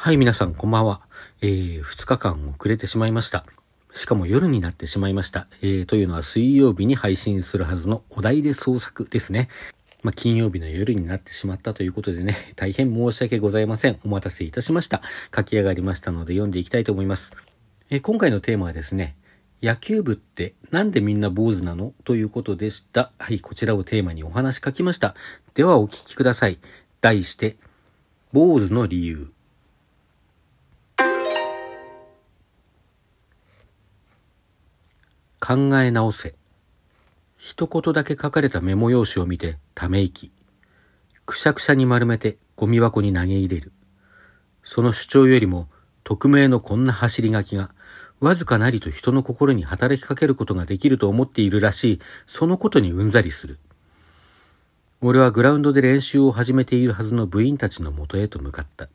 はい、皆さん、こんばんは。えー、2日間遅れてしまいました。しかも夜になってしまいました。えー、というのは水曜日に配信するはずのお題で創作ですね。まあ、金曜日の夜になってしまったということでね、大変申し訳ございません。お待たせいたしました。書き上がりましたので読んでいきたいと思います。えー、今回のテーマはですね、野球部ってなんでみんな坊主なの？ということでした。はい、こちらをテーマにお話書きました。ではお聞きください。題して、坊主の理由。考え直せ。一言だけ書かれたメモ用紙を見てため息。くしゃくしゃに丸めてゴミ箱に投げ入れる。その主張よりも匿名のこんな走り書きがわずかなりと人の心に働きかけることができると思っているらしい、そのことにうんざりする。俺はグラウンドで練習を始めているはずの部員たちのもとへと向かった。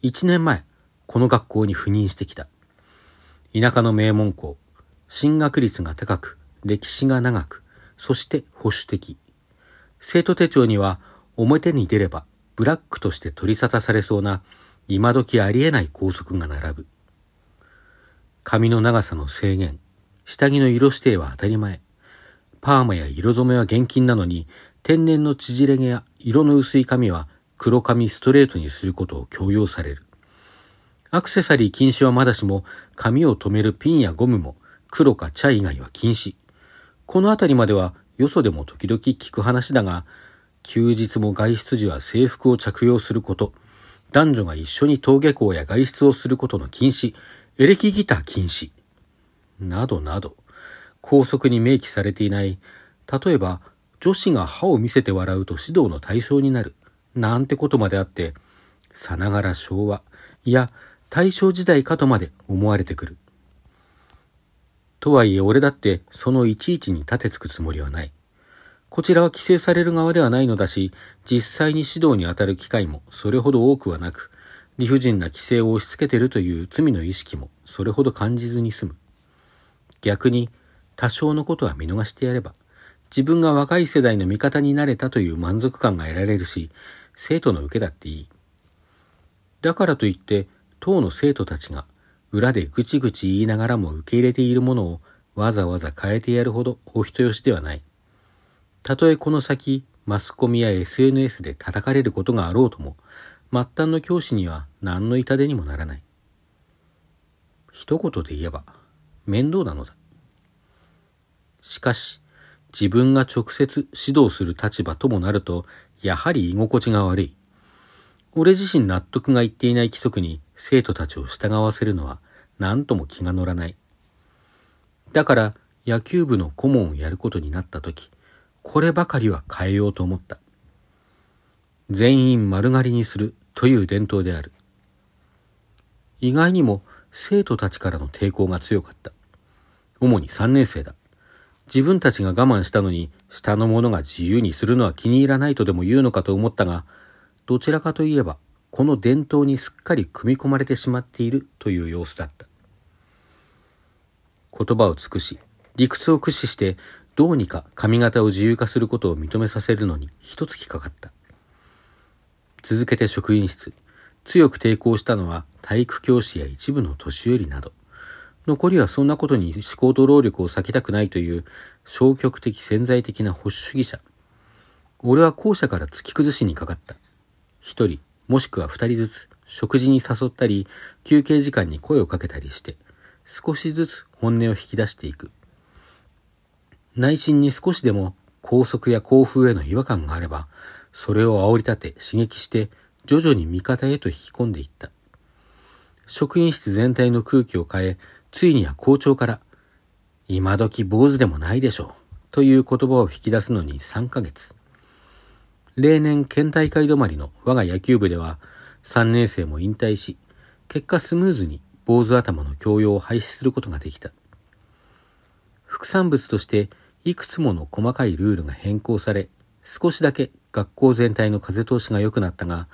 一年前、この学校に赴任してきた。田舎の名門校、進学率が高く、歴史が長く、そして保守的。生徒手帳には表に出ればブラックとして取り沙汰されそうな今時ありえない校則が並ぶ。髪の長さの制限、下着の色指定は当たり前。パーマや色染めは厳禁なのに、天然の縮れ毛や色の薄い髪は黒髪ストレートにすることを強要される。アクセサリー禁止はまだしも、髪を留めるピンやゴムも黒か茶以外は禁止。このあたりまではよそでも時々聞く話だが、休日も外出時は制服を着用すること、男女が一緒に登下校や外出をすることの禁止、エレキギター禁止、などなど、校則に明記されていない、例えば女子が歯を見せて笑うと指導の対象になる、なんてことまであって、さながら昭和、いや大正時代かとまで思われてくる。とはいえ俺だってそのいちいちに立てつくつもりはない。こちらは規制される側ではないのだし、実際に指導に当たる機会もそれほど多くはなく、理不尽な規制を押し付けてるという罪の意識もそれほど感じずに済む。逆に多少のことは見逃してやれば、自分が若い世代の味方になれたという満足感が得られるし、生徒の受けだっていい。だからといって当の生徒たちが裏でぐちぐち言いながらも受け入れているものをわざわざ変えてやるほどお人よしではない。たとえこの先、マスコミや SNS で叩かれることがあろうとも、末端の教師には何の痛手にもならない。一言で言えば、面倒なのだ。しかし、自分が直接指導する立場ともなると、やはり居心地が悪い。俺自身納得がいっていない規則に生徒たちを従わせるのは何とも気が乗らない。だから野球部の顧問をやることになった時、こればかりは変えようと思った。全員丸刈りにするという伝統である。意外にも生徒たちからの抵抗が強かった。主に3年生だ。自分たちが我慢したのに下の者が自由にするのは気に入らないとでも言うのかと思ったが、どちらかといえば、この伝統にすっかり組み込まれてしまっているという様子だった。言葉を尽くし、理屈を駆使して、どうにか髪型を自由化することを認めさせるのに一月かかった。続けて職員室。強く抵抗したのは体育教師や一部の年寄りなど。残りはそんなことに思考と労力を割きたくないという消極的潜在的な保守主義者。俺は後者から突き崩しにかかった。一人、もしくは二人ずつ食事に誘ったり、休憩時間に声をかけたりして、少しずつ本音を引き出していく。内心に少しでも高速や興奮への違和感があれば、それを煽り立て刺激して徐々に味方へと引き込んでいった。職員室全体の空気を変え、ついには校長から、今時坊主でもないでしょう、という言葉を引き出すのに3ヶ月。例年県大会止まりの我が野球部では3年生も引退し、結果スムーズに坊主頭の教養を廃止することができた。副産物としていくつもの細かいルールが変更され、少しだけ学校全体の風通しが良くなったが、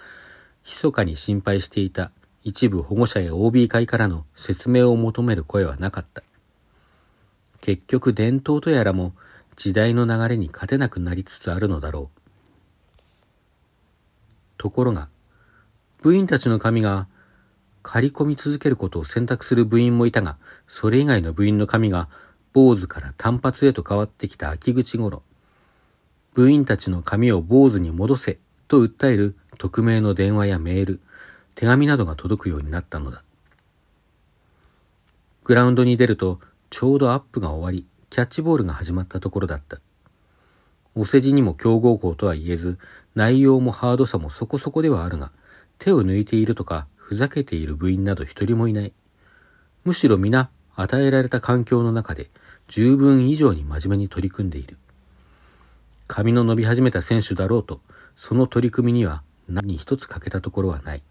密かに心配していた一部保護者や OB 会からの説明を求める声はなかった。結局伝統とやらも時代の流れに勝てなくなりつつあるのだろう。ところが、部員たちの髪が刈り込み続けることを選択する部員もいたが、それ以外の部員の髪が坊主から単発へと変わってきた秋口頃、部員たちの髪を坊主に戻せと訴える匿名の電話やメール、手紙などが届くようになったのだ。グラウンドに出ると、ちょうどアップが終わり、キャッチボールが始まったところだった。お世辞にも強豪校とは言えず、内容もハードさもそこそこではあるが、手を抜いているとか、ふざけている部員など一人もいない。むしろ皆、与えられた環境の中で、十分以上に真面目に取り組んでいる。髪の伸び始めた選手だろうと、その取り組みには何一つ欠けたところはない。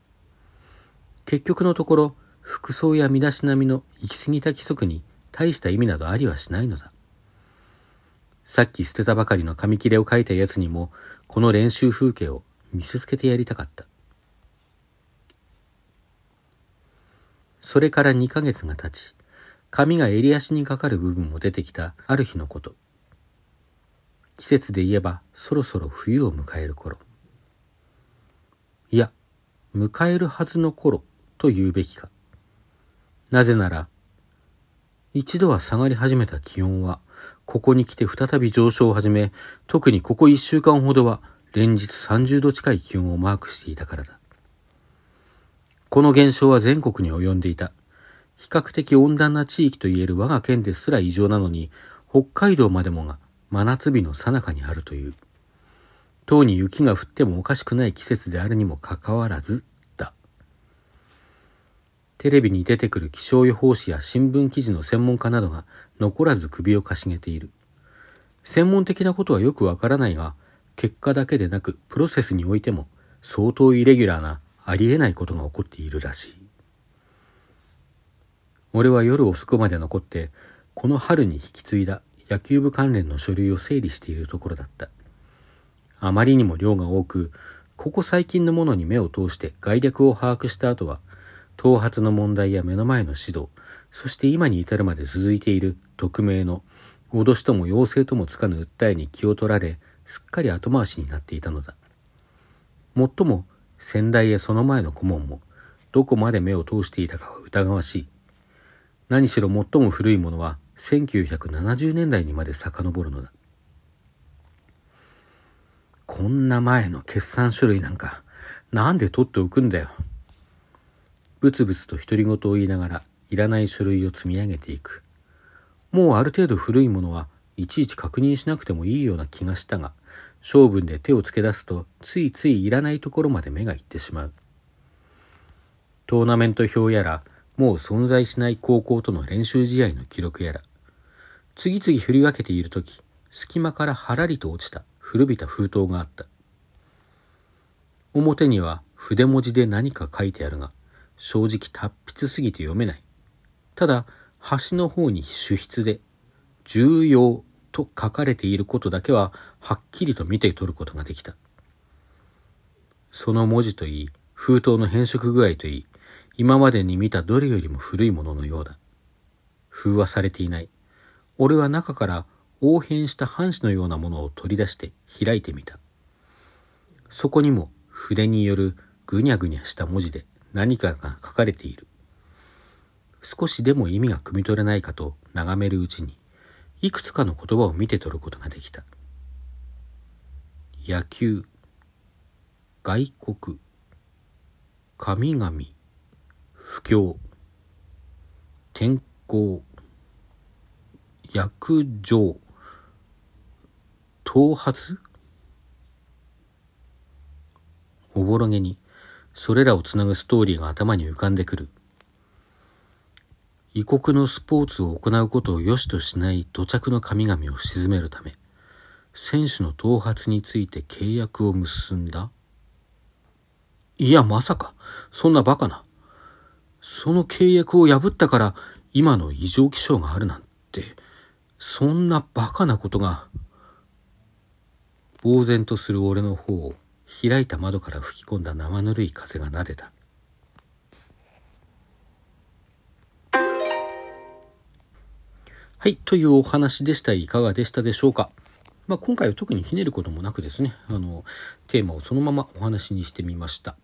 結局のところ、服装や身だしなみの行き過ぎた規則に大した意味などありはしないのだ。さっき捨てたばかりの紙切れを書いたやつにも、この練習風景を見せつけてやりたかった。それから2ヶ月が経ち、髪が襟足にかかる部分も出てきたある日のこと。季節で言えばそろそろ冬を迎える頃。いや、迎えるはずの頃と言うべきか。なぜなら、一度は下がり始めた気温は、ここに来て再び上昇を始め、特にここ一週間ほどは連日30度近い気温をマークしていたからだ。この現象は全国に及んでいた。比較的温暖な地域といえる我が県ですら異常なのに、北海道までもが真夏日の最中にあるという。とうに雪が降ってもおかしくない季節であるにもかかわらず、テレビに出てくる気象予報士や新聞記事の専門家などが残らず首をかしげている。専門的なことはよくわからないが、結果だけでなくプロセスにおいても相当イレギュラーなありえないことが起こっているらしい。俺は夜遅くまで残って、この春に引き継いだ野球部関連の書類を整理しているところだった。あまりにも量が多く、ここ最近のものに目を通して概略を把握した後は、頭髪の問題や目の前の指導、そして今に至るまで続いている匿名の脅しとも要請ともつかぬ訴えに気を取られ、すっかり後回しになっていたのだ。もっとも、先代やその前の顧問も、どこまで目を通していたかは疑わしい。何しろ最も古いものは1970年代にまで遡るのだ。こんな前の決算書類なんか、なんで取っておくんだよ。ブツブツと独り言を言いながら、いらない書類を積み上げていく。もうある程度古いものはいちいち確認しなくてもいいような気がしたが、性分で手をつけ出すと、ついついいらないところまで目がいってしまう。トーナメント表やら、もう存在しない高校との練習試合の記録やら、次々振り分けている時隙間からはらりと落ちた古びた封筒があった表には筆文字で何か書いてあるが正直達筆すぎて読めない。ただ端の方に主筆で「重要」と書かれていることだけははっきりと見て取ることができた。その文字といい封筒の変色具合といい今までに見たどれよりも古いもののようだ。封話されていない。俺は中から横変した半紙のようなものを取り出して開いてみた。そこにも筆によるぐにゃぐにゃした文字で何かが書かれている。少しでも意味が汲み取れないかと眺めるうちに、いくつかの言葉を見て取ることができた。野球、外国、神々、不況、天候、約定、頭髪？おぼろげに、それらをつなぐストーリーが頭に浮かんでくる。異国のスポーツを行うことを良しとしない土着の神々を鎮めるため、選手の頭髪について契約を結んだいや、まさか、そんなバカな。その契約を破ったから、今の異常気象があるなんて、そんなバカなことが、呆然とする俺の方を開いた窓から吹き込んだ生ぬるい風が撫でた。はい、というお話でした。いかがでしたでしょうか？まあ、今回は特にひねることもなくですね、あの、テーマをそのままお話にしてみました。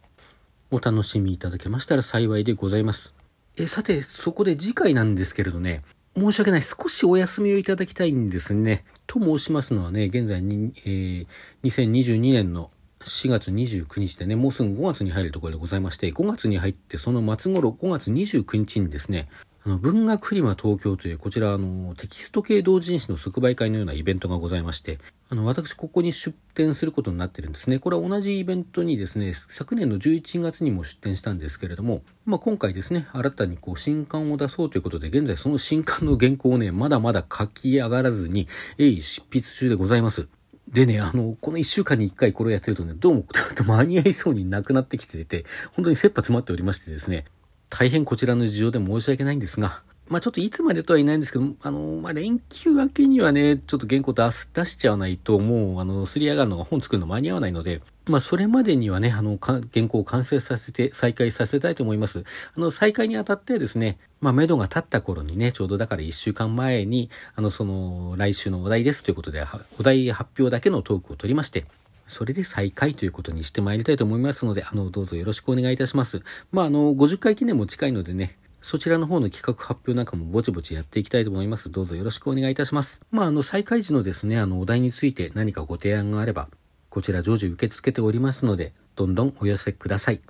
お楽しみいただけましたら幸いでございます。え、さて、そこで次回なんですけれどね、申し訳ない。少しお休みをいただきたいんですね。と申しますのはね、現在に、えー、2022年の4月29日でね、もうすぐ5月に入るところでございまして、5月に入ってその末頃、5月29日にですね、あの文学フリマ東京というこちらあのテキスト系同人誌の即売会のようなイベントがございましてあの私ここに出展することになってるんですね。これは同じイベントにですね昨年の11月にも出展したんですけれども、まあ、今回ですね新たにこう新刊を出そうということで現在その新刊の原稿をねまだまだ書き上がらずに鋭意執筆中でございます。でね、あの、この一週間に一回これをやってるとね、どうも間に合いそうになくなってきてて、本当に切羽詰まっておりましてですね、大変こちらの事情で申し訳ないんですが、まあちょっといつまでとは言いないんですけど、あの、まあ連休明けにはね、ちょっと原稿出す、出しちゃわないと、もう、あの、すり上がるのが本作るの間に合わないので、まあそれまでにはね、あの、原稿を完成させて、再開させたいと思います。あの、再開にあたってですね、まあ目処が立った頃にね、ちょうどだから1週間前に、あの、その、来週のお題ですということで、お題発表だけのトークを取りまして、それで再開ということにしてまいりたいと思いますので、あの、どうぞよろしくお願いいたします。まあ、あの、50回記念も近いのでね、そちらの方の企画発表なんかもぼちぼちやっていきたいと思います。どうぞよろしくお願いいたします。まあ、あの、再開時のですね、あの、お題について何かご提案があれば、こちら常時受け付けておりますので、どんどんお寄せください。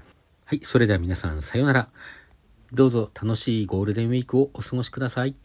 はい、それでは皆さんさようなら。どうぞ楽しいゴールデンウィークをお過ごしください。